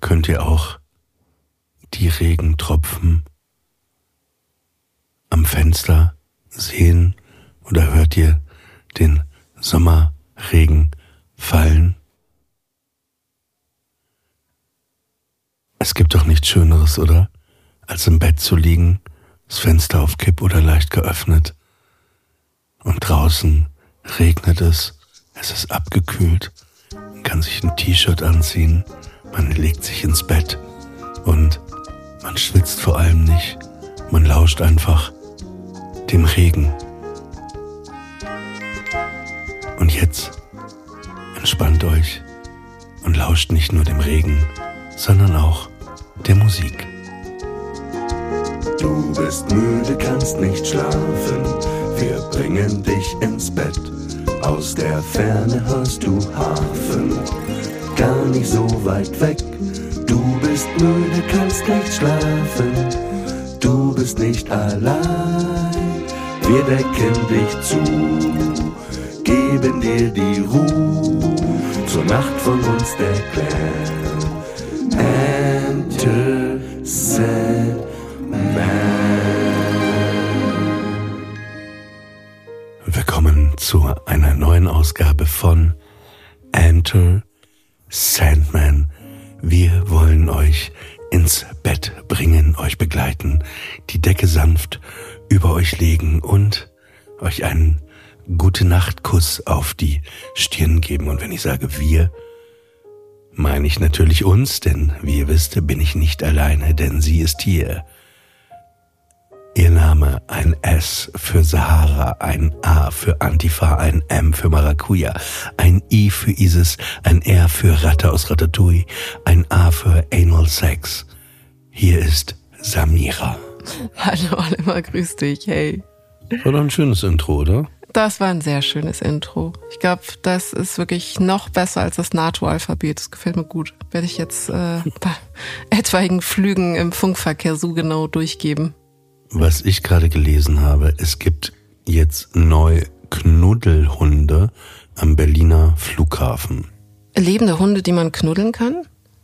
könnt ihr auch die Regentropfen am Fenster sehen oder hört ihr den Sommerregen fallen? Es gibt doch nichts Schöneres, oder? Als im Bett zu liegen, das Fenster auf Kipp oder leicht geöffnet. Und draußen regnet es, es ist abgekühlt, man kann sich ein T-Shirt anziehen, man legt sich ins Bett und man schwitzt vor allem nicht, man lauscht einfach dem Regen. Und jetzt entspannt euch und lauscht nicht nur dem Regen, sondern auch der Musik. Du bist müde, kannst nicht schlafen, wir bringen dich ins Bett. Aus der Ferne hörst du Hafen, gar nicht so weit weg. Du bist müde, kannst nicht schlafen, du bist nicht allein. Wir decken dich zu, geben dir die Ruhe, zur Nacht von uns der Clan. Willkommen zu einer neuen Ausgabe von Enter Sandman. Wir wollen euch ins Bett bringen, euch begleiten, die Decke sanft über euch legen und euch einen gute Nachtkuss auf die Stirn geben. Und wenn ich sage wir, meine ich natürlich uns, denn wie ihr wisst, bin ich nicht alleine, denn sie ist hier. Ihr Name ein S für Sahara, ein A für Antifa, ein M für Maracuja, ein I für Isis, ein R für Ratte aus Ratatouille, ein A für Anal Sex. Hier ist Samira. Hallo Oliver, grüß dich, hey. War doch ein schönes Intro, oder? Das war ein sehr schönes Intro. Ich glaube, das ist wirklich noch besser als das NATO-Alphabet. Das gefällt mir gut. Werde ich jetzt äh, bei etwaigen Flügen im Funkverkehr so genau durchgeben. Was ich gerade gelesen habe, es gibt jetzt neu Knuddelhunde am Berliner Flughafen. Lebende Hunde, die man knuddeln kann?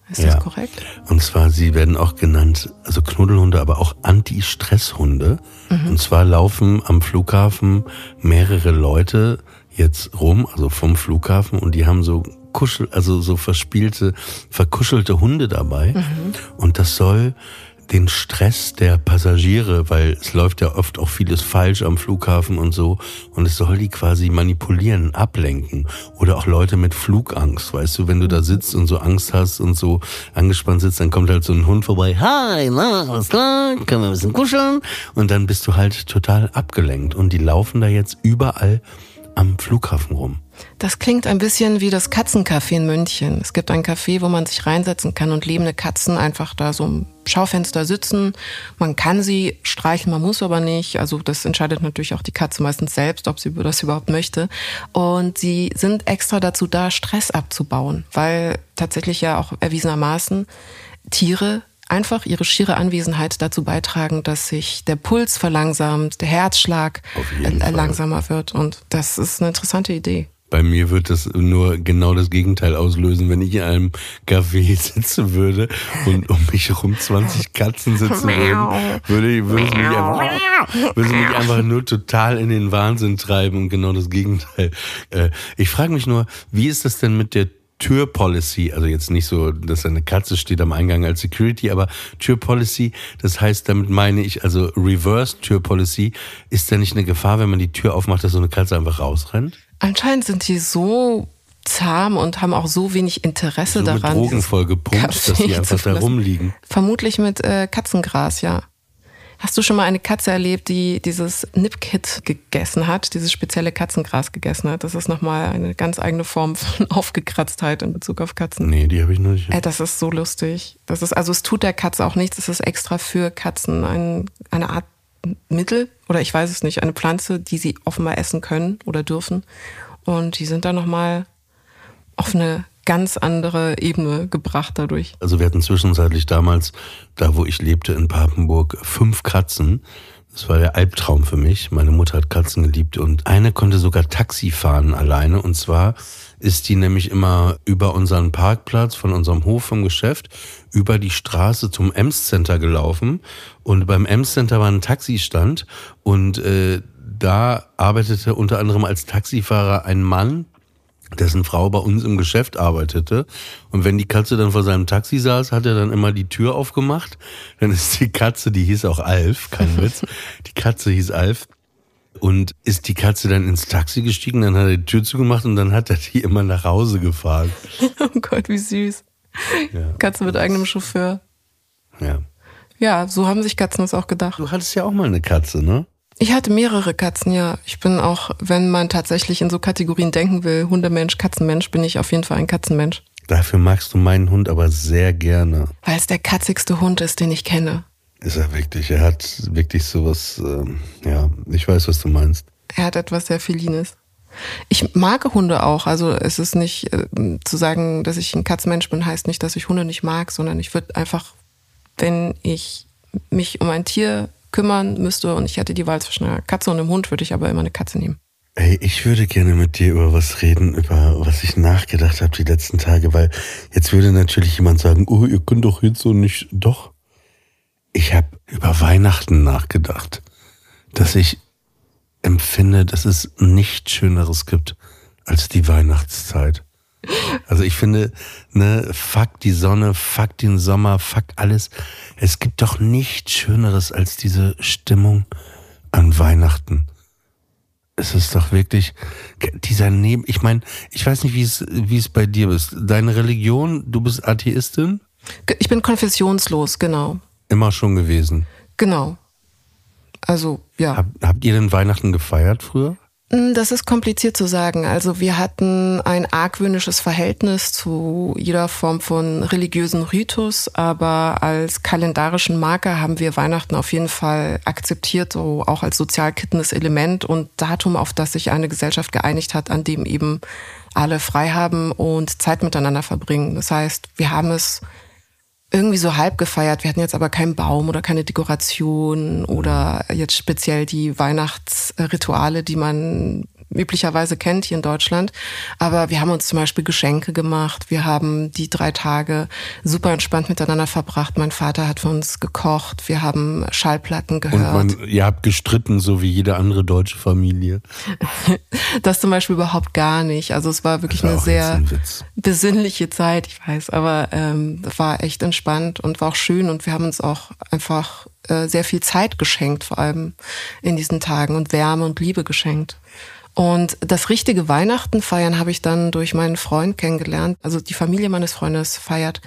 Ist Ja. das korrekt? Und zwar, sie werden auch genannt, also Knuddelhunde, aber auch Anti-Stress-Hunde. Und zwar laufen am Flughafen mehrere Leute jetzt rum, also vom Flughafen, und die haben so Kuschel, also so verspielte, verkuschelte Hunde dabei. Und das soll den Stress der Passagiere, weil es läuft ja oft auch vieles falsch am Flughafen und so, und es soll die quasi manipulieren, ablenken. Oder auch Leute mit Flugangst, weißt du, wenn du da sitzt und so Angst hast und so angespannt sitzt, dann kommt halt so ein Hund vorbei, hi, na, alles klar, können wir ein bisschen kuscheln? Und dann bist du halt total abgelenkt. Und die laufen da jetzt überall am Flughafen rum. Das klingt ein bisschen wie das Katzencafé in München. Es gibt ein Café, wo man sich reinsetzen kann und lebende Katzen einfach da so im Schaufenster sitzen. Man kann sie streicheln, man muss aber nicht. Also das entscheidet natürlich auch die Katze meistens selbst, ob sie das überhaupt möchte. Und sie sind extra dazu da, Stress abzubauen, weil tatsächlich ja auch erwiesenermaßen Tiere einfach ihre schiere Anwesenheit dazu beitragen, dass sich der Puls verlangsamt, der Herzschlag äh, langsamer wird. Und das ist eine interessante Idee. Bei mir wird das nur genau das Gegenteil auslösen, wenn ich in einem Café sitzen würde und um mich herum 20 Katzen sitzen würden, würde, würde, es mich einfach, würde es mich einfach nur total in den Wahnsinn treiben und genau das Gegenteil. Äh, Ich frage mich nur, wie ist das denn mit der Türpolicy, also jetzt nicht so, dass eine Katze steht am Eingang als Security, aber Türpolicy, das heißt, damit meine ich, also Reverse Türpolicy, ist da nicht eine Gefahr, wenn man die Tür aufmacht, dass so eine Katze einfach rausrennt? Anscheinend sind die so zahm und haben auch so wenig Interesse so mit daran. Drogen dieses vollgepumpt, dass die einfach da rumliegen. Vermutlich mit äh, Katzengras, ja. Hast du schon mal eine Katze erlebt, die dieses Nip-Kit gegessen hat, dieses spezielle Katzengras gegessen hat? Das ist nochmal eine ganz eigene Form von Aufgekratztheit in Bezug auf Katzen. Nee, die habe ich noch nicht. Ey, das ist so lustig. Das ist, also es tut der Katze auch nichts, es ist extra für Katzen ein, eine Art Mittel oder ich weiß es nicht, eine Pflanze, die sie offenbar essen können oder dürfen. Und die sind dann nochmal auf eine ganz andere Ebene gebracht dadurch. Also wir hatten zwischenzeitlich damals, da wo ich lebte in Papenburg, fünf Katzen. Das war der Albtraum für mich. Meine Mutter hat Katzen geliebt und eine konnte sogar Taxi fahren alleine. Und zwar ist die nämlich immer über unseren Parkplatz von unserem Hof vom Geschäft über die Straße zum Ems Center gelaufen und beim Ems Center war ein Taxistand und äh, da arbeitete unter anderem als Taxifahrer ein Mann, dessen Frau bei uns im Geschäft arbeitete. Und wenn die Katze dann vor seinem Taxi saß, hat er dann immer die Tür aufgemacht. Dann ist die Katze, die hieß auch Alf, kein Witz, die Katze hieß Alf. Und ist die Katze dann ins Taxi gestiegen, dann hat er die Tür zugemacht und dann hat er die immer nach Hause gefahren. oh Gott, wie süß. Ja. Katze mit eigenem Chauffeur. Ja. Ja, so haben sich Katzen das auch gedacht. Du hattest ja auch mal eine Katze, ne? Ich hatte mehrere Katzen, ja. Ich bin auch, wenn man tatsächlich in so Kategorien denken will, Hundemensch, Katzenmensch, bin ich auf jeden Fall ein Katzenmensch. Dafür magst du meinen Hund aber sehr gerne. Weil es der katzigste Hund ist, den ich kenne. Ist er wirklich. Er hat wirklich sowas, ähm, ja, ich weiß, was du meinst. Er hat etwas sehr Felines. Ich mag Hunde auch. Also es ist nicht äh, zu sagen, dass ich ein Katzenmensch bin, heißt nicht, dass ich Hunde nicht mag, sondern ich würde einfach, wenn ich mich um ein Tier kümmern müsste und ich hätte die Wahl zwischen einer Katze und einem Hund, würde ich aber immer eine Katze nehmen. Ey, ich würde gerne mit dir über was reden, über was ich nachgedacht habe die letzten Tage, weil jetzt würde natürlich jemand sagen, oh, ihr könnt doch jetzt so nicht. Doch. Ich habe über Weihnachten nachgedacht, dass ich empfinde, dass es nichts Schöneres gibt als die Weihnachtszeit. Also ich finde, ne, fuck die Sonne, fuck den Sommer, fuck alles. Es gibt doch nichts Schöneres als diese Stimmung an Weihnachten. Es ist doch wirklich dieser Neben. Ich meine, ich weiß nicht, wie es wie es bei dir ist. Deine Religion, du bist Atheistin? Ich bin konfessionslos, genau. Immer schon gewesen. Genau. Also ja. Hab, habt ihr denn Weihnachten gefeiert früher? Hm, das ist kompliziert zu sagen. Also wir hatten ein argwöhnisches Verhältnis zu jeder Form von religiösen Ritus, aber als kalendarischen Marker haben wir Weihnachten auf jeden Fall akzeptiert, so auch als sozial kittendes Element und Datum, auf das sich eine Gesellschaft geeinigt hat, an dem eben alle frei haben und Zeit miteinander verbringen. Das heißt, wir haben es irgendwie so halb gefeiert. Wir hatten jetzt aber keinen Baum oder keine Dekoration oder jetzt speziell die Weihnachtsrituale, die man üblicherweise kennt hier in Deutschland. Aber wir haben uns zum Beispiel Geschenke gemacht. Wir haben die drei Tage super entspannt miteinander verbracht. Mein Vater hat für uns gekocht. Wir haben Schallplatten gehört. Und man, ihr habt gestritten, so wie jede andere deutsche Familie. das zum Beispiel überhaupt gar nicht. Also es war wirklich war eine sehr ein besinnliche Zeit, ich weiß. Aber ähm, war echt entspannt und war auch schön. Und wir haben uns auch einfach äh, sehr viel Zeit geschenkt, vor allem in diesen Tagen und Wärme und Liebe geschenkt. Und das richtige Weihnachten feiern habe ich dann durch meinen Freund kennengelernt. Also die Familie meines Freundes feiert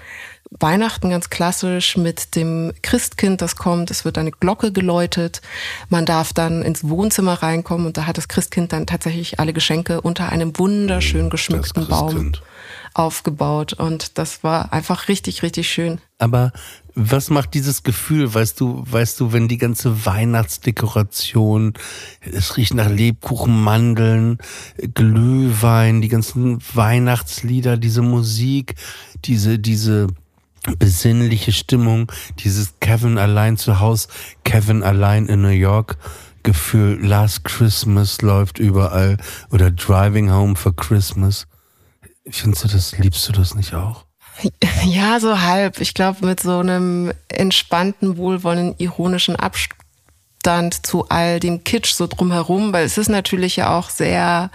Weihnachten ganz klassisch mit dem Christkind, das kommt. Es wird eine Glocke geläutet. Man darf dann ins Wohnzimmer reinkommen und da hat das Christkind dann tatsächlich alle Geschenke unter einem wunderschön hm, geschmückten Baum aufgebaut. Und das war einfach richtig, richtig schön. Aber was macht dieses Gefühl, weißt du, weißt du, wenn die ganze Weihnachtsdekoration, es riecht nach Lebkuchen, Mandeln, Glühwein, die ganzen Weihnachtslieder, diese Musik, diese, diese besinnliche Stimmung, dieses Kevin allein zu Hause, Kevin allein in New York, Gefühl, Last Christmas läuft überall oder Driving Home for Christmas. Findest du das, liebst du das nicht auch? Ja, so halb. Ich glaube, mit so einem entspannten, wohlwollenden, ironischen Abstand zu all dem Kitsch so drumherum, weil es ist natürlich ja auch sehr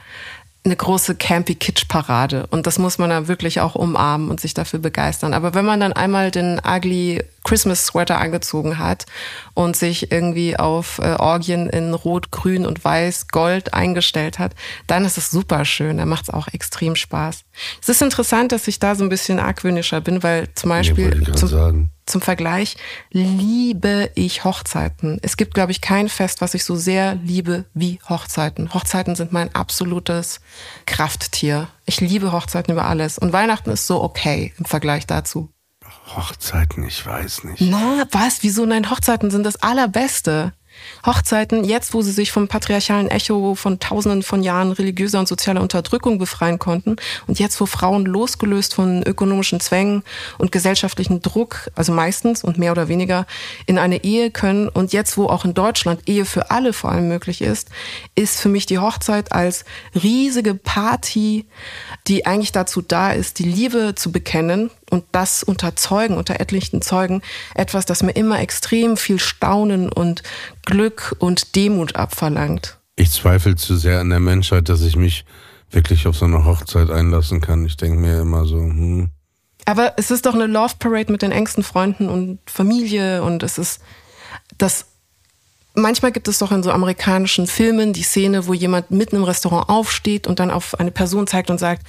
eine große campy Kitsch Parade und das muss man dann wirklich auch umarmen und sich dafür begeistern. Aber wenn man dann einmal den ugly Christmas Sweater angezogen hat und sich irgendwie auf äh, Orgien in Rot, Grün und Weiß, Gold eingestellt hat, dann ist es super schön. Dann macht es auch extrem Spaß. Es ist interessant, dass ich da so ein bisschen argwöhnischer bin, weil zum Beispiel ja, zum, zum Vergleich liebe ich Hochzeiten. Es gibt, glaube ich, kein Fest, was ich so sehr liebe wie Hochzeiten. Hochzeiten sind mein absolutes Krafttier. Ich liebe Hochzeiten über alles. Und Weihnachten ist so okay im Vergleich dazu. Hochzeiten, ich weiß nicht. Na, was? Wieso? Nein, Hochzeiten sind das Allerbeste. Hochzeiten, jetzt wo sie sich vom patriarchalen Echo von tausenden von Jahren religiöser und sozialer Unterdrückung befreien konnten und jetzt wo Frauen losgelöst von ökonomischen Zwängen und gesellschaftlichen Druck, also meistens und mehr oder weniger, in eine Ehe können und jetzt wo auch in Deutschland Ehe für alle vor allem möglich ist, ist für mich die Hochzeit als riesige Party, die eigentlich dazu da ist, die Liebe zu bekennen und das unter Zeugen, unter etlichen Zeugen, etwas, das mir immer extrem viel Staunen und Glück und Demut abverlangt. Ich zweifle zu sehr an der Menschheit, dass ich mich wirklich auf so eine Hochzeit einlassen kann. Ich denke mir immer so, hm. Aber es ist doch eine Love Parade mit den engsten Freunden und Familie und es ist das Manchmal gibt es doch in so amerikanischen Filmen die Szene, wo jemand mitten im Restaurant aufsteht und dann auf eine Person zeigt und sagt,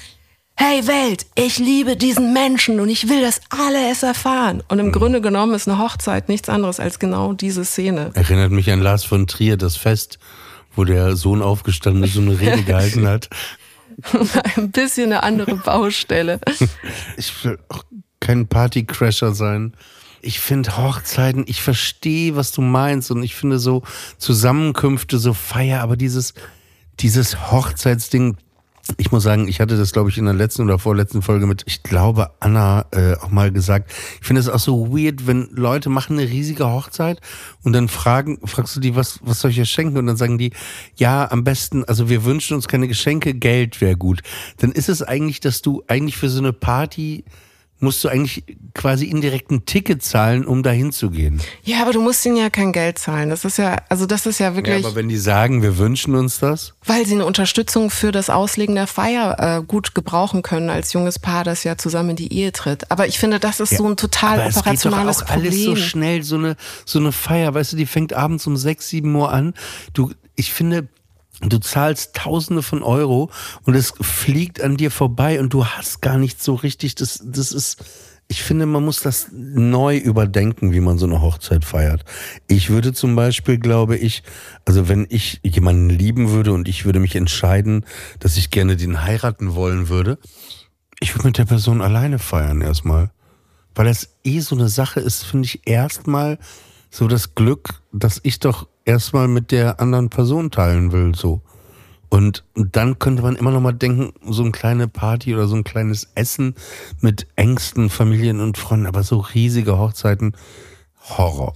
hey Welt, ich liebe diesen Menschen und ich will, dass alle es erfahren. Und im mhm. Grunde genommen ist eine Hochzeit nichts anderes als genau diese Szene. Erinnert mich an Lars von Trier, das Fest, wo der Sohn aufgestanden ist und eine Rede gehalten hat. Ein bisschen eine andere Baustelle. Ich will auch kein Partycrasher sein. Ich finde Hochzeiten, ich verstehe, was du meinst und ich finde so Zusammenkünfte, so Feier, aber dieses, dieses Hochzeitsding, ich muss sagen, ich hatte das, glaube ich, in der letzten oder vorletzten Folge mit, ich glaube, Anna äh, auch mal gesagt. Ich finde es auch so weird, wenn Leute machen eine riesige Hochzeit und dann fragen, fragst du die, was, was soll ich dir schenken? Und dann sagen die, ja, am besten, also wir wünschen uns keine Geschenke, Geld wäre gut. Dann ist es eigentlich, dass du eigentlich für so eine Party musst du eigentlich quasi indirekt ein Ticket zahlen, um dahin zu gehen. Ja, aber du musst ihnen ja kein Geld zahlen. Das ist ja, also das ist ja wirklich. Ja, aber wenn die sagen, wir wünschen uns das? Weil sie eine Unterstützung für das Auslegen der Feier äh, gut gebrauchen können als junges Paar, das ja zusammen in die Ehe tritt. Aber ich finde, das ist ja, so ein total aber operationales es geht doch auch Problem. alles so schnell, so eine, so eine Feier, weißt du, die fängt abends um sechs, sieben Uhr an. Du, ich finde, Du zahlst Tausende von Euro und es fliegt an dir vorbei und du hast gar nicht so richtig, das, das ist, ich finde, man muss das neu überdenken, wie man so eine Hochzeit feiert. Ich würde zum Beispiel, glaube ich, also wenn ich jemanden lieben würde und ich würde mich entscheiden, dass ich gerne den heiraten wollen würde, ich würde mit der Person alleine feiern erstmal. Weil das eh so eine Sache ist, finde ich erstmal so das Glück, dass ich doch erstmal mit der anderen Person teilen will, so. Und dann könnte man immer noch mal denken, so eine kleine Party oder so ein kleines Essen mit engsten Familien und Freunden, aber so riesige Hochzeiten, Horror.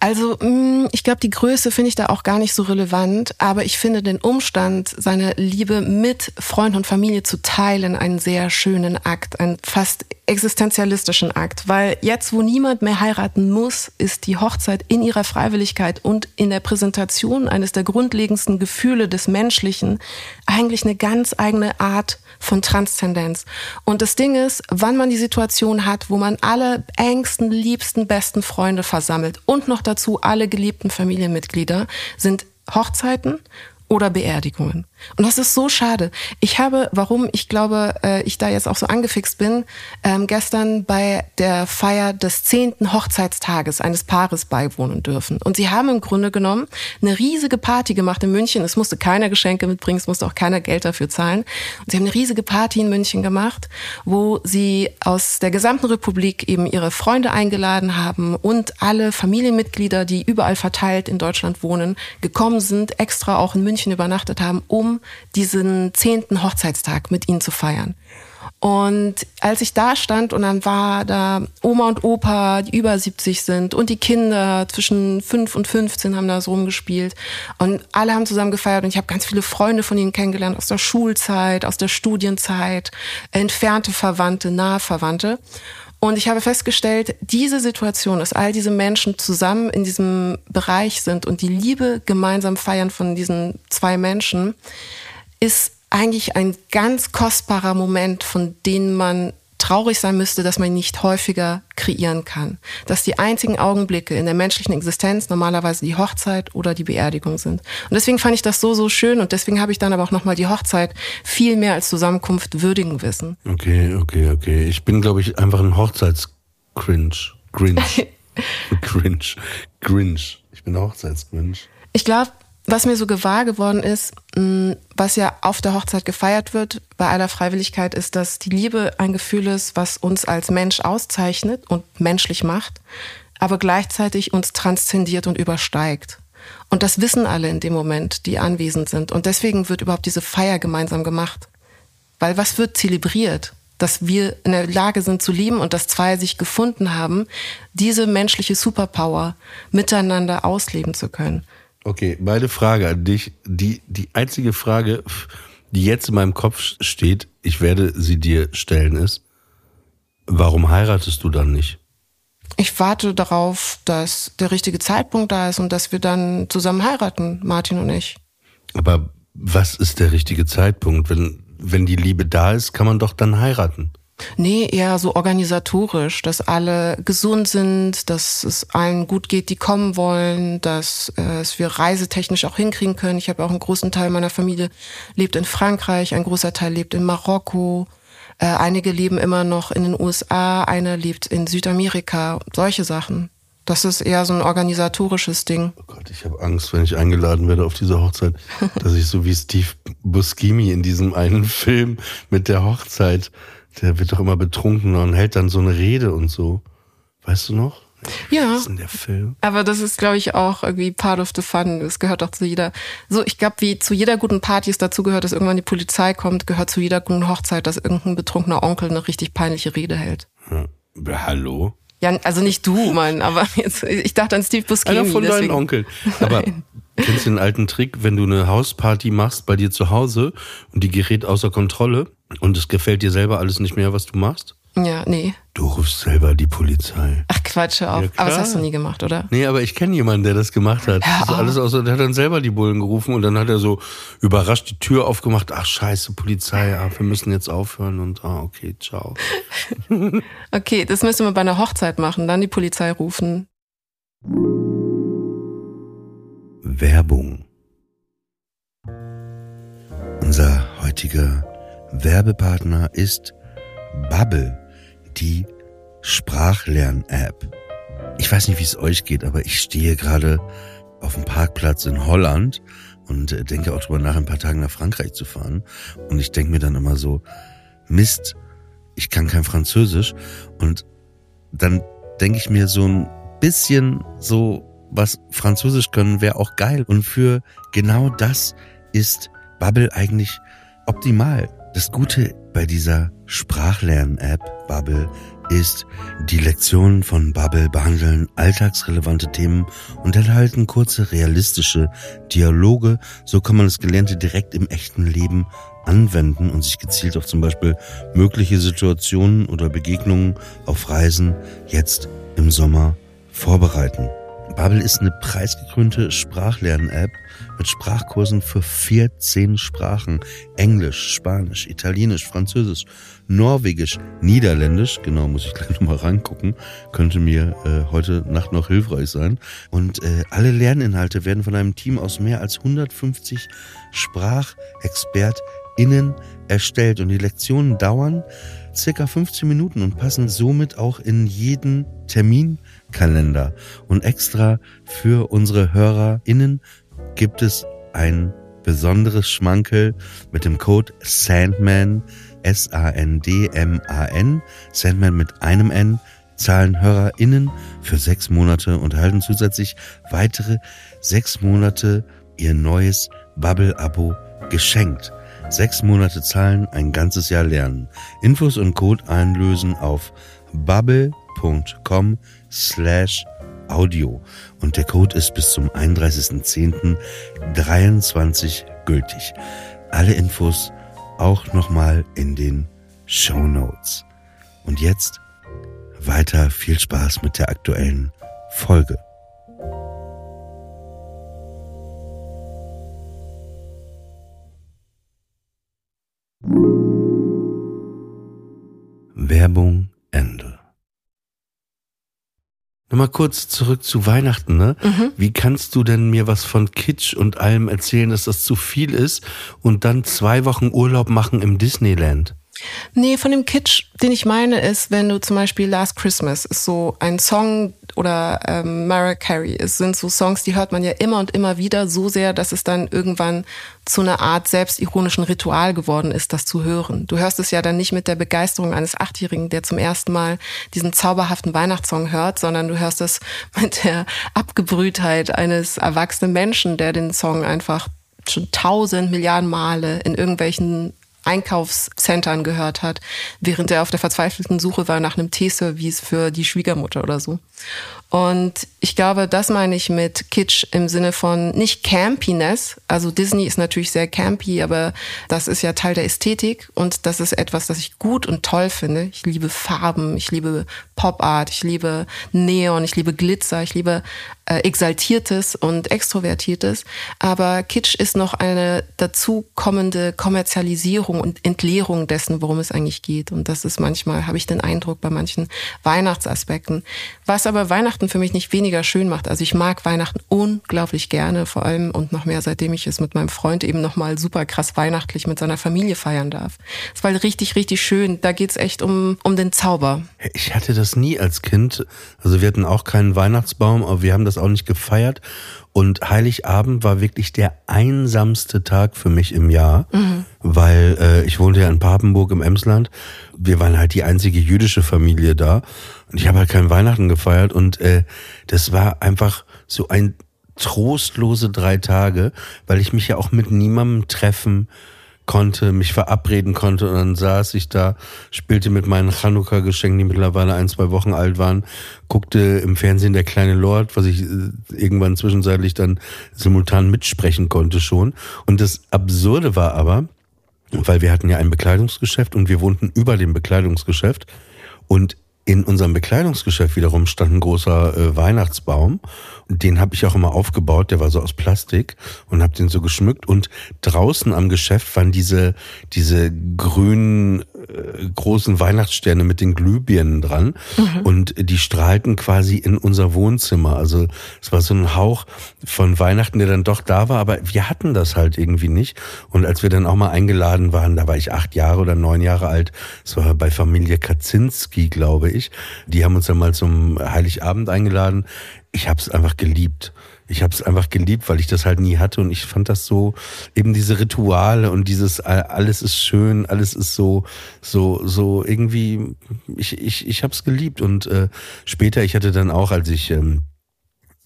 Also mm, ich glaube, die Größe finde ich da auch gar nicht so relevant, aber ich finde den Umstand, seine Liebe mit Freund und Familie zu teilen, einen sehr schönen Akt, einen fast existenzialistischen Akt, weil jetzt, wo niemand mehr heiraten muss, ist die Hochzeit in ihrer Freiwilligkeit und in der Präsentation eines der grundlegendsten Gefühle des Menschlichen eigentlich eine ganz eigene Art von Transzendenz. Und das Ding ist, wann man die Situation hat, wo man alle engsten, liebsten, besten Freunde versammelt und noch dazu alle geliebten Familienmitglieder, sind Hochzeiten oder Beerdigungen. Und das ist so schade. Ich habe, warum ich glaube, äh, ich da jetzt auch so angefixt bin, ähm, gestern bei der Feier des zehnten Hochzeitstages eines Paares beiwohnen dürfen. Und sie haben im Grunde genommen eine riesige Party gemacht in München. Es musste keiner Geschenke mitbringen, es musste auch keiner Geld dafür zahlen. Und sie haben eine riesige Party in München gemacht, wo sie aus der gesamten Republik eben ihre Freunde eingeladen haben und alle Familienmitglieder, die überall verteilt in Deutschland wohnen, gekommen sind, extra auch in München übernachtet haben, um diesen zehnten Hochzeitstag mit ihnen zu feiern. Und als ich da stand und dann war da Oma und Opa, die über 70 sind und die Kinder zwischen 5 und 15 haben da so rumgespielt und alle haben zusammen gefeiert und ich habe ganz viele Freunde von ihnen kennengelernt aus der Schulzeit, aus der Studienzeit, entfernte Verwandte, nahe Verwandte. Und ich habe festgestellt, diese Situation, dass all diese Menschen zusammen in diesem Bereich sind und die Liebe gemeinsam feiern von diesen zwei Menschen, ist eigentlich ein ganz kostbarer Moment, von dem man traurig sein müsste, dass man nicht häufiger kreieren kann. Dass die einzigen Augenblicke in der menschlichen Existenz normalerweise die Hochzeit oder die Beerdigung sind. Und deswegen fand ich das so, so schön und deswegen habe ich dann aber auch nochmal die Hochzeit viel mehr als Zusammenkunft würdigen wissen. Okay, okay, okay. Ich bin, glaube ich, einfach ein Hochzeits-Cringe. Grinch. Grinch. Grinch. Ich bin Hochzeits-Grinch. Ich glaube, was mir so gewahr geworden ist, mm, was ja auf der Hochzeit gefeiert wird, bei aller Freiwilligkeit, ist, dass die Liebe ein Gefühl ist, was uns als Mensch auszeichnet und menschlich macht, aber gleichzeitig uns transzendiert und übersteigt. Und das wissen alle in dem Moment, die anwesend sind. Und deswegen wird überhaupt diese Feier gemeinsam gemacht. Weil was wird zelebriert? Dass wir in der Lage sind zu lieben und dass zwei sich gefunden haben, diese menschliche Superpower miteinander ausleben zu können. Okay, meine Frage an dich, die, die einzige Frage, die jetzt in meinem Kopf steht, ich werde sie dir stellen, ist, warum heiratest du dann nicht? Ich warte darauf, dass der richtige Zeitpunkt da ist und dass wir dann zusammen heiraten, Martin und ich. Aber was ist der richtige Zeitpunkt? Wenn, wenn die Liebe da ist, kann man doch dann heiraten. Nee, eher so organisatorisch, dass alle gesund sind, dass es allen gut geht, die kommen wollen, dass äh, es wir reisetechnisch auch hinkriegen können. Ich habe auch einen großen Teil meiner Familie lebt in Frankreich, ein großer Teil lebt in Marokko. Äh, einige leben immer noch in den USA, einer lebt in Südamerika, solche Sachen. Das ist eher so ein organisatorisches Ding. Oh Gott, ich habe Angst, wenn ich eingeladen werde auf diese Hochzeit, dass ich so wie Steve Buscemi in diesem einen Film mit der Hochzeit, der wird doch immer betrunken und hält dann so eine Rede und so. Weißt du noch? Ja. Was ist denn der Film? Aber das ist, glaube ich, auch irgendwie part of the fun. Das gehört auch zu jeder. So, ich glaube, wie zu jeder guten Party es dazu gehört, dass irgendwann die Polizei kommt, gehört zu jeder guten Hochzeit, dass irgendein betrunkener Onkel eine richtig peinliche Rede hält. Ja. Hallo? Ja, also nicht du, Mann, aber jetzt, ich dachte an Steve Buscemi. Einer von deinen deswegen. Onkeln. Aber kennst du den alten Trick, wenn du eine Hausparty machst bei dir zu Hause und die gerät außer Kontrolle und es gefällt dir selber alles nicht mehr, was du machst? Ja, nee. Du rufst selber die Polizei. Ach Quatsch, hör auf. Ja, aber das hast du nie gemacht, oder? Nee, aber ich kenne jemanden, der das gemacht hat. Das ist alles außer, der hat dann selber die Bullen gerufen und dann hat er so überrascht die Tür aufgemacht. Ach scheiße, Polizei, ah, wir müssen jetzt aufhören und ah, okay, ciao. Okay, das müssen wir bei einer Hochzeit machen, dann die Polizei rufen. Werbung. Unser heutiger Werbepartner ist Bubble, die Sprachlern-App. Ich weiß nicht, wie es euch geht, aber ich stehe gerade auf dem Parkplatz in Holland und äh, denke auch drüber nach, in ein paar Tagen nach Frankreich zu fahren. Und ich denke mir dann immer so, Mist, ich kann kein Französisch. Und dann denke ich mir so ein bisschen so, was Französisch können, wäre auch geil. Und für genau das ist Bubble eigentlich optimal. Das Gute bei dieser Sprachlern-App Bubble ist, die Lektionen von Bubble behandeln alltagsrelevante Themen und enthalten kurze, realistische Dialoge. So kann man das Gelernte direkt im echten Leben anwenden und sich gezielt auf zum Beispiel mögliche Situationen oder Begegnungen auf Reisen jetzt im Sommer vorbereiten. Bubble ist eine preisgekrönte Sprachlern-App mit Sprachkursen für 14 Sprachen. Englisch, Spanisch, Italienisch, Französisch, Norwegisch, Niederländisch. Genau, muss ich gleich nochmal reingucken. Könnte mir äh, heute Nacht noch hilfreich sein. Und äh, alle Lerninhalte werden von einem Team aus mehr als 150 SprachexpertInnen erstellt. Und die Lektionen dauern circa 15 Minuten und passen somit auch in jeden Terminkalender. Und extra für unsere HörerInnen gibt es ein besonderes Schmankel mit dem Code Sandman, S-A-N-D-M-A-N, Sandman mit einem N, zahlen HörerInnen für sechs Monate und erhalten zusätzlich weitere sechs Monate ihr neues Bubble-Abo geschenkt. Sechs Monate zahlen, ein ganzes Jahr lernen. Infos und Code einlösen auf bubble.com slash audio. Und der Code ist bis zum 31.10.23 gültig. Alle Infos auch nochmal in den Show Notes. Und jetzt weiter viel Spaß mit der aktuellen Folge. Werbung Ende. Nochmal kurz zurück zu Weihnachten, ne? Wie kannst du denn mir was von Kitsch und allem erzählen, dass das zu viel ist und dann zwei Wochen Urlaub machen im Disneyland? Nee, von dem Kitsch, den ich meine, ist, wenn du zum Beispiel Last Christmas ist so ein Song oder ähm, Mariah Carey. Es sind so Songs, die hört man ja immer und immer wieder so sehr, dass es dann irgendwann zu einer Art selbstironischen Ritual geworden ist, das zu hören. Du hörst es ja dann nicht mit der Begeisterung eines Achtjährigen, der zum ersten Mal diesen zauberhaften Weihnachtssong hört, sondern du hörst es mit der Abgebrühtheit eines erwachsenen Menschen, der den Song einfach schon tausend Milliarden Male in irgendwelchen Einkaufszentren gehört hat, während er auf der verzweifelten Suche war nach einem Teeservice für die Schwiegermutter oder so. Und ich glaube, das meine ich mit Kitsch im Sinne von nicht Campiness. Also Disney ist natürlich sehr campy, aber das ist ja Teil der Ästhetik und das ist etwas, das ich gut und toll finde. Ich liebe Farben, ich liebe Pop Art, ich liebe Neon, ich liebe Glitzer, ich liebe äh, Exaltiertes und Extrovertiertes. Aber Kitsch ist noch eine dazu kommende Kommerzialisierung und Entleerung dessen, worum es eigentlich geht. Und das ist manchmal, habe ich den Eindruck, bei manchen Weihnachtsaspekten. Was aber Weihnachten für mich nicht weniger schön macht. Also ich mag Weihnachten unglaublich gerne, vor allem und noch mehr, seitdem ich es mit meinem Freund eben nochmal super krass weihnachtlich mit seiner Familie feiern darf. Es war richtig, richtig schön. Da geht's echt um, um den Zauber. Ich hatte das nie als Kind. Also wir hatten auch keinen Weihnachtsbaum, aber wir haben das auch nicht gefeiert. Und Heiligabend war wirklich der einsamste Tag für mich im Jahr, mhm. weil äh, ich wohnte ja in Papenburg im Emsland. Wir waren halt die einzige jüdische Familie da. Und ich habe halt kein Weihnachten gefeiert. Und äh, das war einfach so ein trostlose drei Tage, weil ich mich ja auch mit niemandem treffen konnte, mich verabreden konnte und dann saß ich da, spielte mit meinen Chanukka-Geschenken, die mittlerweile ein, zwei Wochen alt waren, guckte im Fernsehen der kleine Lord, was ich äh, irgendwann zwischenzeitlich dann simultan mitsprechen konnte schon. Und das Absurde war aber, weil wir hatten ja ein Bekleidungsgeschäft und wir wohnten über dem Bekleidungsgeschäft und in unserem Bekleidungsgeschäft wiederum stand ein großer äh, Weihnachtsbaum. Den habe ich auch immer aufgebaut, der war so aus Plastik und habe den so geschmückt. Und draußen am Geschäft waren diese, diese grünen äh, großen Weihnachtssterne mit den Glühbirnen dran. Mhm. Und die strahlten quasi in unser Wohnzimmer. Also es war so ein Hauch von Weihnachten, der dann doch da war, aber wir hatten das halt irgendwie nicht. Und als wir dann auch mal eingeladen waren, da war ich acht Jahre oder neun Jahre alt, es war bei Familie Kaczynski, glaube ich ich. Die haben uns dann mal zum Heiligabend eingeladen. Ich habe es einfach geliebt. Ich habe es einfach geliebt, weil ich das halt nie hatte und ich fand das so eben diese Rituale und dieses alles ist schön, alles ist so so so irgendwie ich ich ich habe es geliebt und äh, später ich hatte dann auch als ich ähm,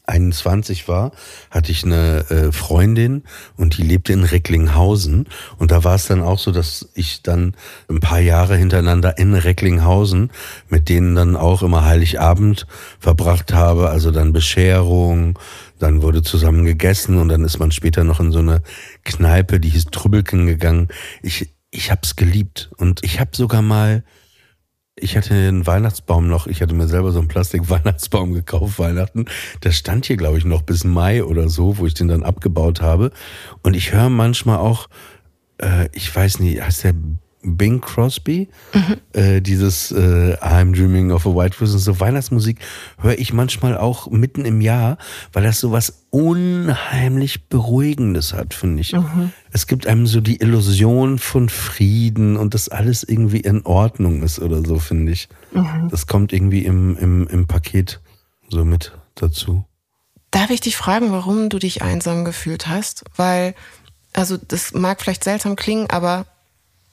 21 war, hatte ich eine äh, Freundin und die lebte in Recklinghausen. Und da war es dann auch so, dass ich dann ein paar Jahre hintereinander in Recklinghausen mit denen dann auch immer Heiligabend verbracht habe. Also dann Bescherung, dann wurde zusammen gegessen und dann ist man später noch in so eine Kneipe, die hieß Trübbelken gegangen. Ich, ich hab's geliebt. Und ich habe sogar mal ich hatte den Weihnachtsbaum noch, ich hatte mir selber so einen Plastik-Weihnachtsbaum gekauft, Weihnachten. Der stand hier, glaube ich, noch bis Mai oder so, wo ich den dann abgebaut habe. Und ich höre manchmal auch, äh, ich weiß nicht, heißt der Bing Crosby, mhm. äh, dieses äh, I'm Dreaming of a White Christmas, so Weihnachtsmusik höre ich manchmal auch mitten im Jahr, weil das so was unheimlich Beruhigendes hat, finde ich. Mhm. Es gibt einem so die Illusion von Frieden und dass alles irgendwie in Ordnung ist oder so, finde ich. Mhm. Das kommt irgendwie im, im, im Paket so mit dazu. Darf ich dich fragen, warum du dich einsam gefühlt hast? Weil, also das mag vielleicht seltsam klingen, aber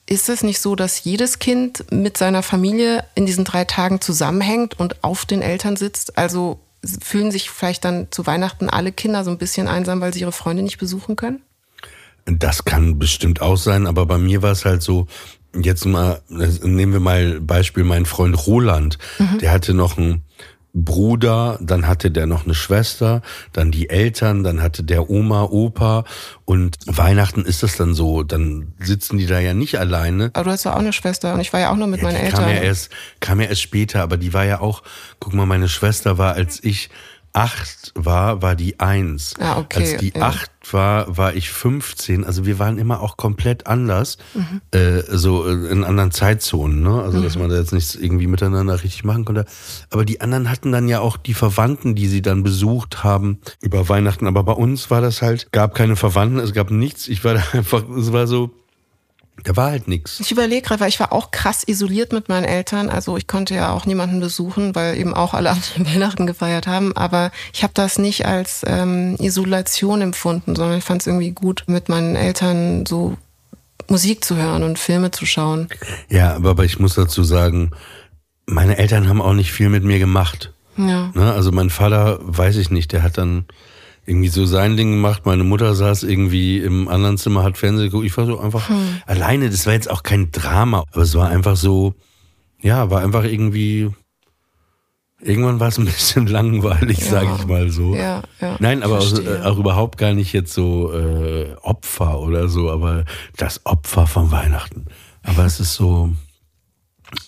ist es nicht so, dass jedes Kind mit seiner Familie in diesen drei Tagen zusammenhängt und auf den Eltern sitzt? Also fühlen sich vielleicht dann zu Weihnachten alle Kinder so ein bisschen einsam, weil sie ihre Freunde nicht besuchen können? Das kann bestimmt auch sein, aber bei mir war es halt so, jetzt mal, nehmen wir mal Beispiel meinen Freund Roland, mhm. der hatte noch ein Bruder, dann hatte der noch eine Schwester, dann die Eltern, dann hatte der Oma, Opa und Weihnachten ist das dann so, dann sitzen die da ja nicht alleine. Aber du hast ja auch eine Schwester und ich war ja auch nur mit ja, meinen Eltern. Kam ja erst, kam ja erst später, aber die war ja auch, guck mal, meine Schwester war, als ich acht war, war die eins. Ah, okay. Als die ja. acht war, war ich 15. Also wir waren immer auch komplett anders, mhm. äh, so in anderen Zeitzonen. Ne? Also mhm. dass man da jetzt nichts irgendwie miteinander richtig machen konnte. Aber die anderen hatten dann ja auch die Verwandten, die sie dann besucht haben über Weihnachten. Aber bei uns war das halt, gab keine Verwandten, es gab nichts. Ich war da einfach, es war so, Da war halt nichts. Ich überlege gerade, weil ich war auch krass isoliert mit meinen Eltern. Also ich konnte ja auch niemanden besuchen, weil eben auch alle anderen Weihnachten gefeiert haben. Aber ich habe das nicht als ähm, Isolation empfunden, sondern ich fand es irgendwie gut, mit meinen Eltern so Musik zu hören und Filme zu schauen. Ja, aber ich muss dazu sagen, meine Eltern haben auch nicht viel mit mir gemacht. Ja. Ne? Also mein Vater, weiß ich nicht, der hat dann irgendwie so sein Ding gemacht. Meine Mutter saß irgendwie im anderen Zimmer, hat Fernsehen geguckt. Ich war so einfach Hm. alleine. Das war jetzt auch kein Drama, aber es war einfach so, ja, war einfach irgendwie, irgendwann war es ein bisschen langweilig, Ja. sage ich mal so. Ja, ja. Nein, aber auch, äh, auch überhaupt gar nicht jetzt so äh, Opfer oder so, aber das Opfer von Weihnachten. Aber es ist so,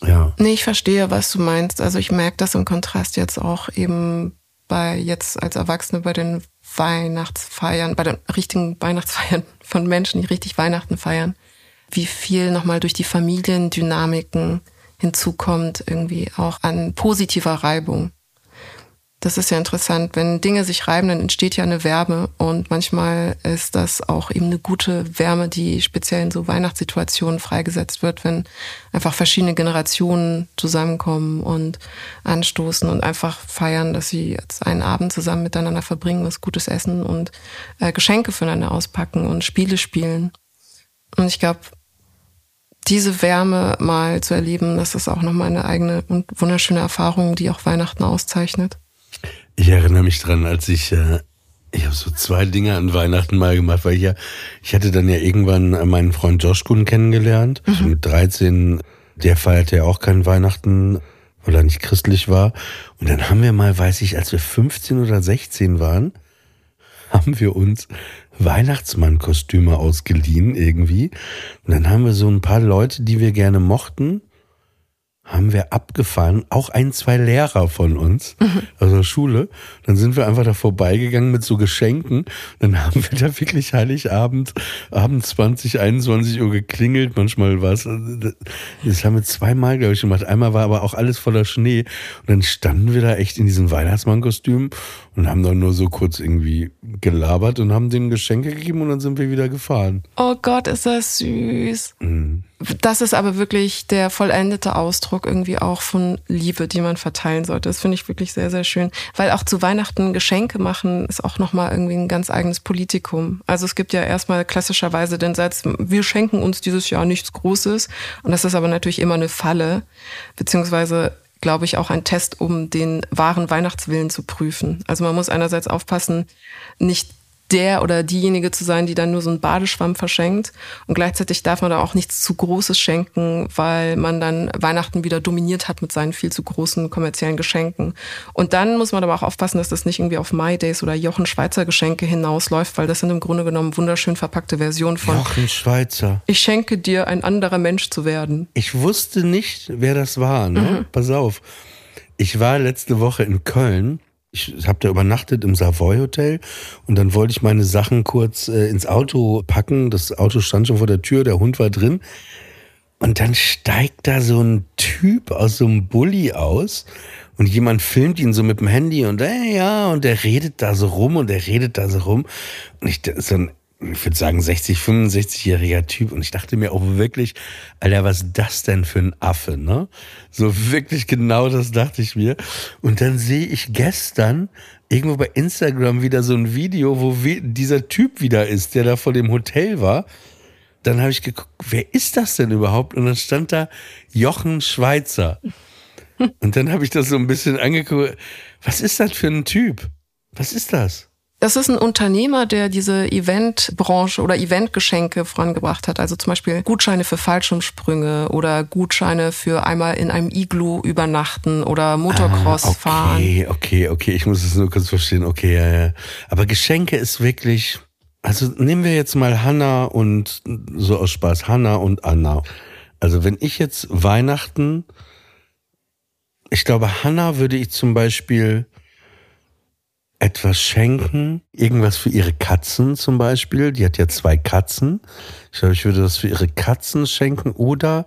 ja. Nee, ich verstehe, was du meinst. Also ich merke das im Kontrast jetzt auch eben bei jetzt als Erwachsene bei den Weihnachtsfeiern, bei den richtigen Weihnachtsfeiern von Menschen, die richtig Weihnachten feiern, wie viel nochmal durch die Familiendynamiken hinzukommt, irgendwie auch an positiver Reibung. Das ist ja interessant. Wenn Dinge sich reiben, dann entsteht ja eine Wärme und manchmal ist das auch eben eine gute Wärme, die speziell in so Weihnachtssituationen freigesetzt wird, wenn einfach verschiedene Generationen zusammenkommen und anstoßen und einfach feiern, dass sie jetzt einen Abend zusammen miteinander verbringen, was Gutes essen und äh, Geschenke füreinander auspacken und Spiele spielen. Und ich glaube, diese Wärme mal zu erleben, das ist auch nochmal eine eigene und wunderschöne Erfahrung, die auch Weihnachten auszeichnet. Ich erinnere mich dran, als ich, äh, ich habe so zwei Dinge an Weihnachten mal gemacht, weil ich ja, ich hatte dann ja irgendwann meinen Freund Josh Kuhn kennengelernt. Also mit 13, der feierte ja auch kein Weihnachten, weil er nicht christlich war. Und dann haben wir mal, weiß ich, als wir 15 oder 16 waren, haben wir uns Weihnachtsmannkostüme ausgeliehen irgendwie. Und dann haben wir so ein paar Leute, die wir gerne mochten, haben wir abgefahren, auch ein, zwei Lehrer von uns aus der Schule. Dann sind wir einfach da vorbeigegangen mit so Geschenken. Dann haben wir da wirklich Heiligabend, abends 20, 21 Uhr geklingelt. Manchmal war es, das haben wir zweimal, glaube ich, gemacht. Einmal war aber auch alles voller Schnee. Und dann standen wir da echt in diesen Weihnachtsmannkostümen und haben dann nur so kurz irgendwie gelabert und haben denen Geschenke gegeben und dann sind wir wieder gefahren. Oh Gott, ist das süß. Mhm. Das ist aber wirklich der vollendete Ausdruck irgendwie auch von Liebe, die man verteilen sollte. Das finde ich wirklich sehr, sehr schön. Weil auch zu Weihnachten Geschenke machen ist auch nochmal irgendwie ein ganz eigenes Politikum. Also es gibt ja erstmal klassischerweise den Satz, wir schenken uns dieses Jahr nichts Großes. Und das ist aber natürlich immer eine Falle, beziehungsweise glaube ich, auch ein Test, um den wahren Weihnachtswillen zu prüfen. Also man muss einerseits aufpassen, nicht der oder diejenige zu sein, die dann nur so einen Badeschwamm verschenkt. Und gleichzeitig darf man da auch nichts zu Großes schenken, weil man dann Weihnachten wieder dominiert hat mit seinen viel zu großen kommerziellen Geschenken. Und dann muss man aber auch aufpassen, dass das nicht irgendwie auf My Days oder Jochen Schweizer Geschenke hinausläuft, weil das sind im Grunde genommen wunderschön verpackte Versionen von Jochen Schweizer. Ich schenke dir ein anderer Mensch zu werden. Ich wusste nicht, wer das war. Ne? Pass auf. Ich war letzte Woche in Köln. Ich habe da übernachtet im Savoy Hotel und dann wollte ich meine Sachen kurz äh, ins Auto packen. Das Auto stand schon vor der Tür, der Hund war drin. Und dann steigt da so ein Typ aus so einem Bulli aus und jemand filmt ihn so mit dem Handy und äh, ja, und der redet da so rum und der redet da so rum. Und ich, so ein, ich würde sagen 60, 65-jähriger Typ. Und ich dachte mir auch wirklich, Alter, was ist das denn für ein Affe, ne? So wirklich genau das dachte ich mir. Und dann sehe ich gestern irgendwo bei Instagram wieder so ein Video, wo dieser Typ wieder ist, der da vor dem Hotel war. Dann habe ich geguckt, wer ist das denn überhaupt? Und dann stand da Jochen Schweizer. Und dann habe ich das so ein bisschen angeguckt. Was ist das für ein Typ? Was ist das? Das ist ein Unternehmer, der diese Eventbranche oder Eventgeschenke vorangebracht hat. Also zum Beispiel Gutscheine für Fallschirmsprünge oder Gutscheine für einmal in einem Iglu übernachten oder Motocross Ah, fahren. Okay, okay, okay. Ich muss es nur kurz verstehen. Okay, ja, ja. Aber Geschenke ist wirklich. Also nehmen wir jetzt mal Hanna und so aus Spaß, Hanna und Anna. Also wenn ich jetzt Weihnachten, ich glaube, Hanna würde ich zum Beispiel etwas schenken, irgendwas für ihre Katzen zum Beispiel. Die hat ja zwei Katzen. Ich glaube, ich würde das für ihre Katzen schenken oder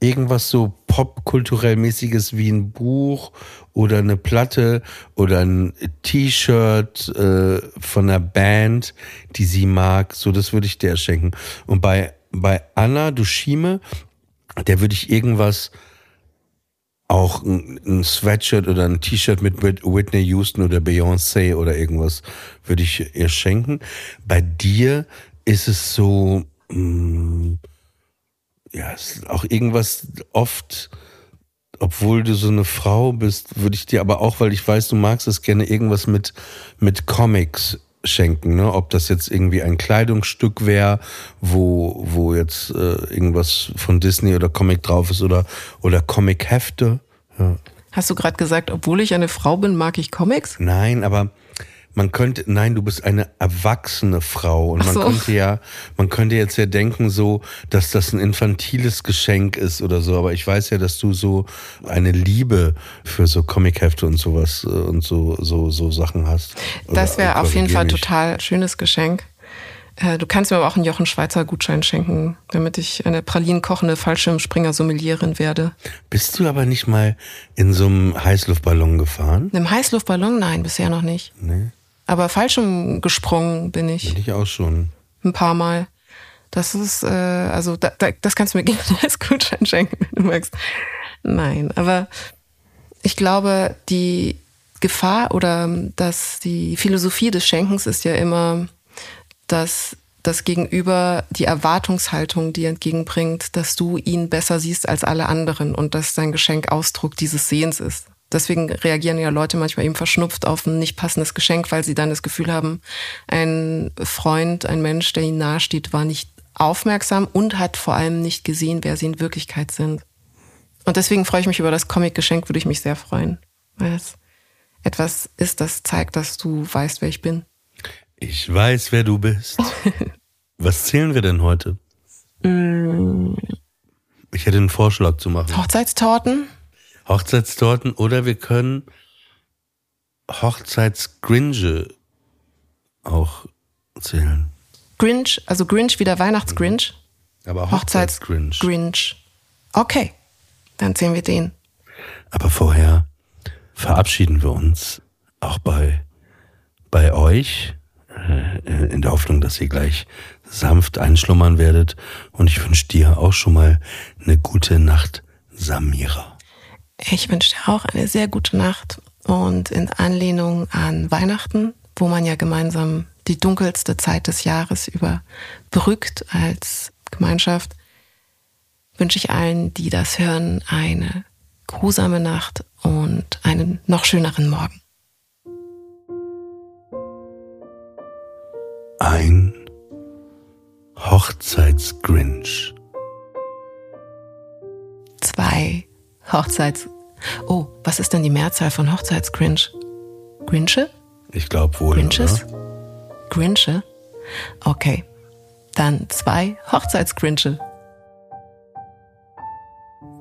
irgendwas so popkulturell mäßiges wie ein Buch oder eine Platte oder ein T-Shirt äh, von einer Band, die sie mag. So, das würde ich der schenken. Und bei bei Anna Dushime, der würde ich irgendwas auch ein, Sweatshirt oder ein T-Shirt mit Whitney Houston oder Beyoncé oder irgendwas würde ich ihr schenken. Bei dir ist es so, mh, mm, ja, auch irgendwas oft, obwohl du so eine Frau bist, würde ich dir aber auch, weil ich weiß, du magst es gerne irgendwas mit, mit Comics schenken, ne? Ob das jetzt irgendwie ein Kleidungsstück wäre, wo, wo jetzt äh, irgendwas von Disney oder Comic drauf ist oder, oder Comic-Hefte. Ja. Hast du gerade gesagt, obwohl ich eine Frau bin, mag ich Comics? Nein, aber man könnte, nein, du bist eine erwachsene Frau und man so. könnte ja, man könnte jetzt ja denken so, dass das ein infantiles Geschenk ist oder so, aber ich weiß ja, dass du so eine Liebe für so Comichefte und sowas äh, und so, so, so Sachen hast. Das wäre auf jeden Fall total schönes Geschenk. Äh, du kannst mir aber auch einen Jochen Schweizer Gutschein schenken, damit ich eine pralinenkochende Fallschirmspringer-Sommelierin werde. Bist du aber nicht mal in so einem Heißluftballon gefahren? In einem Heißluftballon? Nein, bisher noch nicht. Nee. Aber Fallschirm gesprungen bin ich. Bin ich auch schon. Ein paar Mal. Das ist, äh, also da, da, das kannst du mir gerne als Gutschein schenken, wenn du magst. Nein, aber ich glaube, die Gefahr oder dass die Philosophie des Schenkens ist ja immer, dass das Gegenüber die Erwartungshaltung dir entgegenbringt, dass du ihn besser siehst als alle anderen und dass dein Geschenk Ausdruck dieses Sehens ist. Deswegen reagieren ja Leute manchmal eben verschnupft auf ein nicht passendes Geschenk, weil sie dann das Gefühl haben, ein Freund, ein Mensch, der ihnen nahesteht, war nicht aufmerksam und hat vor allem nicht gesehen, wer sie in Wirklichkeit sind. Und deswegen freue ich mich über das Comic-Geschenk, würde ich mich sehr freuen, weil es etwas ist, das zeigt, dass du weißt, wer ich bin. Ich weiß, wer du bist. Was zählen wir denn heute? Mm. Ich hätte einen Vorschlag zu machen. Hochzeitstorten? Hochzeitstorten oder wir können Hochzeitsgringe auch zählen. Grinch, also Grinch wie der Weihnachtsgrinch. Aber Hochzeitsgrinch. Hochzeits okay, dann zählen wir den. Aber vorher verabschieden wir uns auch bei, bei euch, äh, in der Hoffnung, dass ihr gleich sanft einschlummern werdet. Und ich wünsche dir auch schon mal eine gute Nacht, Samira. Ich wünsche dir auch eine sehr gute Nacht und in Anlehnung an Weihnachten, wo man ja gemeinsam die dunkelste Zeit des Jahres überbrückt als Gemeinschaft, wünsche ich allen, die das hören, eine grusame Nacht und einen noch schöneren Morgen. Ein Hochzeitsgrinch. Zwei Hochzeits. Oh, was ist denn die Mehrzahl von Hochzeitsgrinch? Grinche? Ich glaube wohl. Grinches? Grinche? Okay. Dann zwei Hochzeitsgrinche.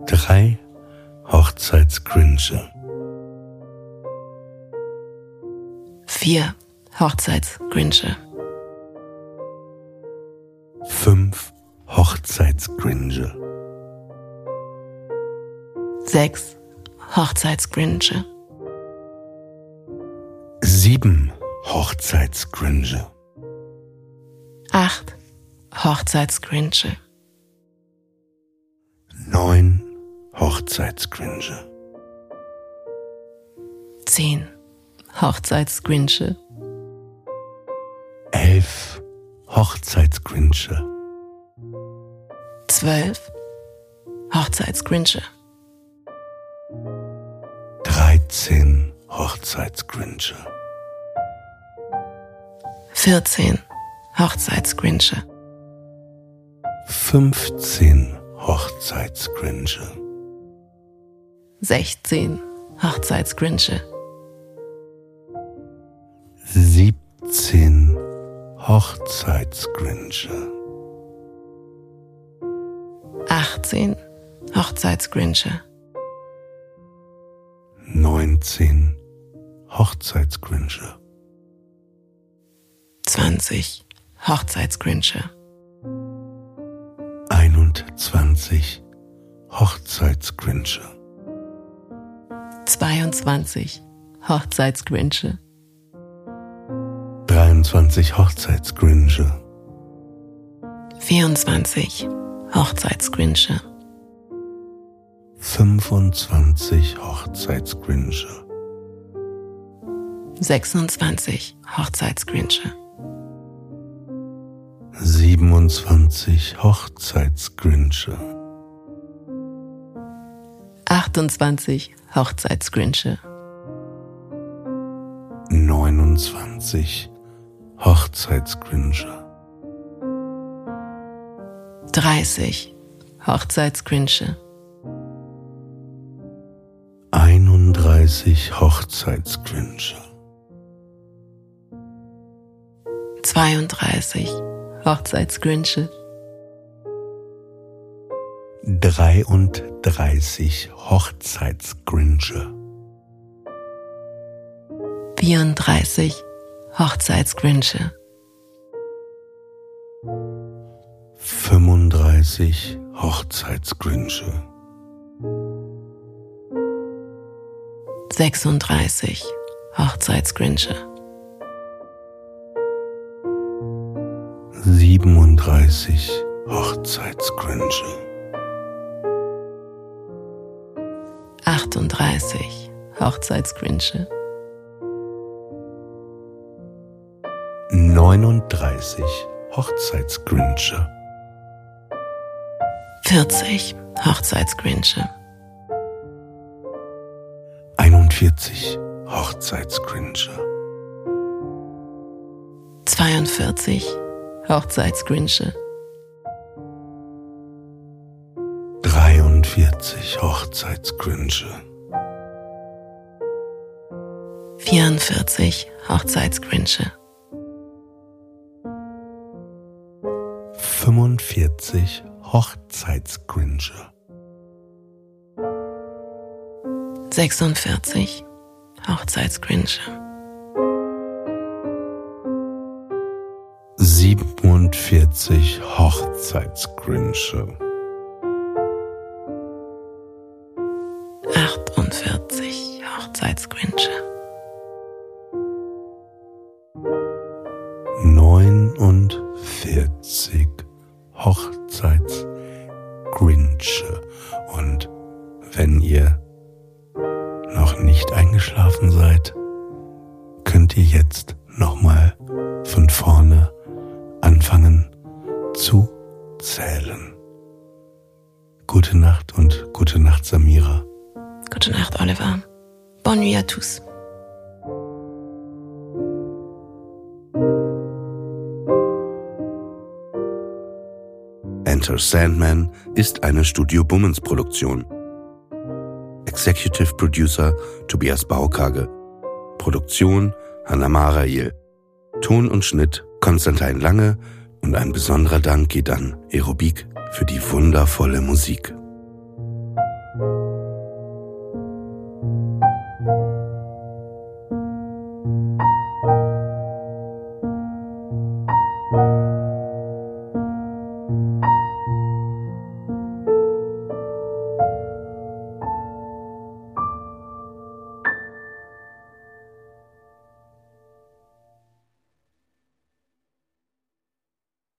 Drei Hochzeitsgrinche. Vier Hochzeitsgrinche. Fünf Hochzeitsgrinche. Sechs Hochzeitsgrinche. Sieben Hochzeitsgrinche. Acht Hochzeitsgrinche. Neun Hochzeitsgrinche. Zehn Hochzeitsgrinche. Elf Hochzeitsgrinche. Zwölf Hochzeitsgrinche. 13 Hochzeitsgrinche. 14 Hochzeitsgrinche. 15 Hochzeitsgrinche. 16 Hochzeitsgrinche. 17 Hochzeitsgrinche. 18 Hochzeitsgrinche. 19 Hochzeitsgrinche. 20 Hochzeitsgrinche. 21 Hochzeitsgrinche. 22 Hochzeitsgrinche. 23 Hochzeitsgrinche. 24 Hochzeitsgrinsche. 25 Hochzeitsgrinsche. 26 Hochzeitsgrinsche. 27 Hochzeitsgrinsche. 28 Hochzeitsgrinsche. 29 Hochzeitsgrinsche. 30 Hochzeitsgrinsche. 31 Hochzeitsgrinsche. 32 Hochzeitsgrinsche. 33 Hochzeitsgrinsche. 34 Hochzeitsgrinsche. 35 Hochzeitsgrinsche. 36 Hochzeitsgrinsche. 37 Hochzeitsgrinsche. 38 Hochzeitsgrinsche. 39 Hochzeitsgrinsche. 40 Hochzeitsgrinsche. 41 Hochzeitsgrinsche. 42 Hochzeitsgrinsche. 43 Hochzeitsgrinsche. 44 Hochzeitsgrinsche. 45 Hochzeitsgrinsche. 46 Hochzeitsgrinsche. 47 Hochzeitsgrinsche. 48 Hochzeitsgrinsche. 49 Hochzeitsgrinsche. Und wenn ihr nicht eingeschlafen seid, könnt ihr jetzt nochmal von vorne anfangen zu zählen. Gute Nacht und gute Nacht, Samira. Gute Nacht, Oliver. Bonne nuit à tous. Enter Sandman ist eine Studio Bummens Produktion. Executive Producer Tobias Baukage. Produktion Hanna Marail. Ton und Schnitt Konstantin Lange und ein besonderer Dank geht an Aerobik für die wundervolle Musik.